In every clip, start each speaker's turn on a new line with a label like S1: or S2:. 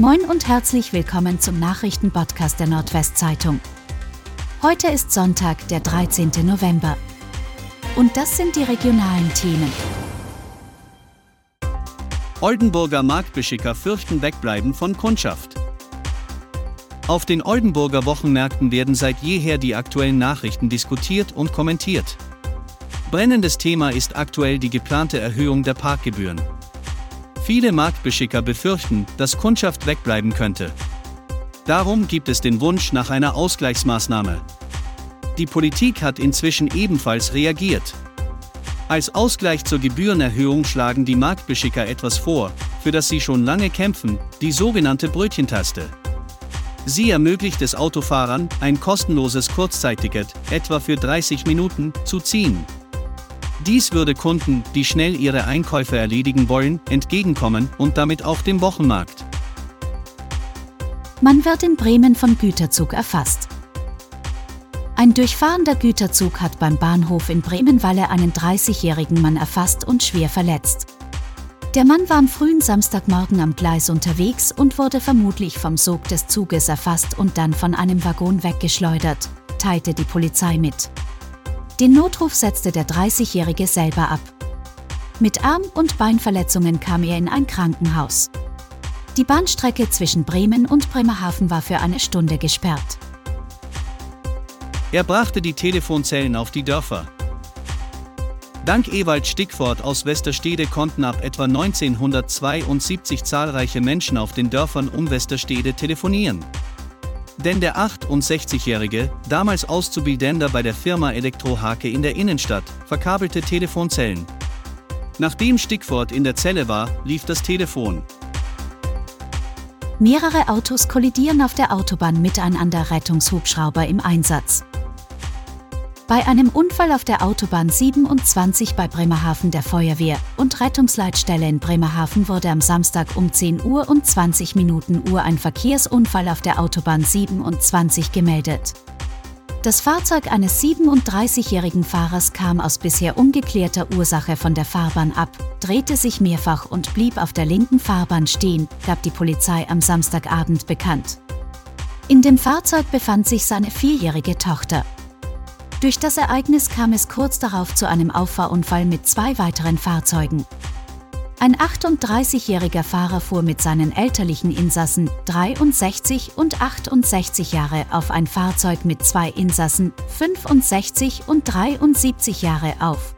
S1: Moin und herzlich willkommen zum Nachrichtenpodcast der Nordwestzeitung. Heute ist Sonntag, der 13. November. Und das sind die regionalen Themen.
S2: Oldenburger Marktbeschicker fürchten Wegbleiben von Kundschaft. Auf den Oldenburger Wochenmärkten werden seit jeher die aktuellen Nachrichten diskutiert und kommentiert. Brennendes Thema ist aktuell die geplante Erhöhung der Parkgebühren. Viele Marktbeschicker befürchten, dass Kundschaft wegbleiben könnte. Darum gibt es den Wunsch nach einer Ausgleichsmaßnahme. Die Politik hat inzwischen ebenfalls reagiert. Als Ausgleich zur Gebührenerhöhung schlagen die Marktbeschicker etwas vor, für das sie schon lange kämpfen, die sogenannte Brötchentaste. Sie ermöglicht es Autofahrern, ein kostenloses Kurzzeitticket, etwa für 30 Minuten, zu ziehen. Dies würde Kunden, die schnell ihre Einkäufe erledigen wollen, entgegenkommen und damit auch dem Wochenmarkt.
S1: Man wird in Bremen vom Güterzug erfasst. Ein durchfahrender Güterzug hat beim Bahnhof in Bremenwalle einen 30-jährigen Mann erfasst und schwer verletzt. Der Mann war am frühen Samstagmorgen am Gleis unterwegs und wurde vermutlich vom Sog des Zuges erfasst und dann von einem Waggon weggeschleudert, teilte die Polizei mit. Den Notruf setzte der 30-Jährige selber ab. Mit Arm- und Beinverletzungen kam er in ein Krankenhaus. Die Bahnstrecke zwischen Bremen und Bremerhaven war für eine Stunde gesperrt.
S2: Er brachte die Telefonzellen auf die Dörfer. Dank Ewald Stickfort aus Westerstede konnten ab etwa 1972 zahlreiche Menschen auf den Dörfern um Westerstede telefonieren. Denn der 68-Jährige, damals Auszubildender bei der Firma Elektrohake in der Innenstadt, verkabelte Telefonzellen. Nachdem Stickfort in der Zelle war, lief das Telefon.
S1: Mehrere Autos kollidieren auf der Autobahn miteinander, Rettungshubschrauber im Einsatz. Bei einem Unfall auf der Autobahn 27 bei Bremerhaven der Feuerwehr und Rettungsleitstelle in Bremerhaven wurde am Samstag um 10 Uhr und 20 Minuten Uhr ein Verkehrsunfall auf der Autobahn 27 gemeldet. Das Fahrzeug eines 37-jährigen Fahrers kam aus bisher ungeklärter Ursache von der Fahrbahn ab, drehte sich mehrfach und blieb auf der linken Fahrbahn stehen, gab die Polizei am Samstagabend bekannt. In dem Fahrzeug befand sich seine vierjährige Tochter. Durch das Ereignis kam es kurz darauf zu einem Auffahrunfall mit zwei weiteren Fahrzeugen. Ein 38-jähriger Fahrer fuhr mit seinen elterlichen Insassen, 63 und 68 Jahre, auf ein Fahrzeug mit zwei Insassen, 65 und 73 Jahre auf.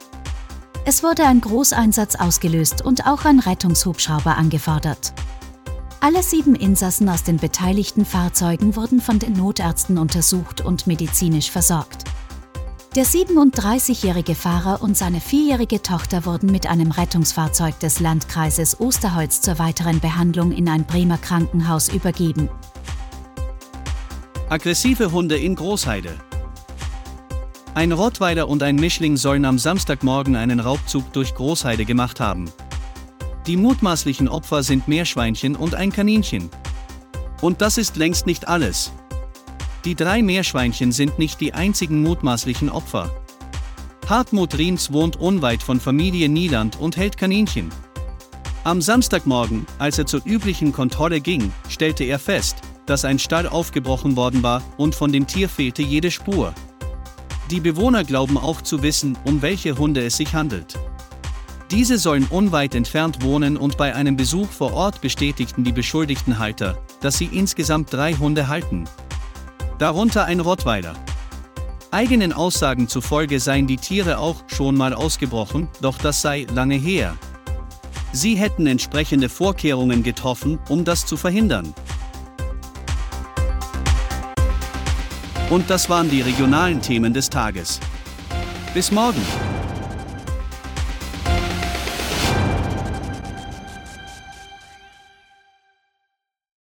S1: Es wurde ein Großeinsatz ausgelöst und auch ein Rettungshubschrauber angefordert. Alle sieben Insassen aus den beteiligten Fahrzeugen wurden von den Notärzten untersucht und medizinisch versorgt. Der 37-jährige Fahrer und seine vierjährige Tochter wurden mit einem Rettungsfahrzeug des Landkreises Osterholz zur weiteren Behandlung in ein Bremer Krankenhaus übergeben.
S2: Aggressive Hunde in Großheide. Ein Rottweiler und ein Mischling sollen am Samstagmorgen einen Raubzug durch Großheide gemacht haben. Die mutmaßlichen Opfer sind Meerschweinchen und ein Kaninchen. Und das ist längst nicht alles. Die drei Meerschweinchen sind nicht die einzigen mutmaßlichen Opfer. Hartmut Riens wohnt unweit von Familie Nieland und hält Kaninchen. Am Samstagmorgen, als er zur üblichen Kontrolle ging, stellte er fest, dass ein Stall aufgebrochen worden war und von dem Tier fehlte jede Spur. Die Bewohner glauben auch zu wissen, um welche Hunde es sich handelt. Diese sollen unweit entfernt wohnen und bei einem Besuch vor Ort bestätigten die beschuldigten Halter, dass sie insgesamt drei Hunde halten darunter ein Rottweiler. Eigenen Aussagen zufolge seien die Tiere auch schon mal ausgebrochen, doch das sei lange her. Sie hätten entsprechende Vorkehrungen getroffen, um das zu verhindern. Und das waren die regionalen Themen des Tages. Bis morgen!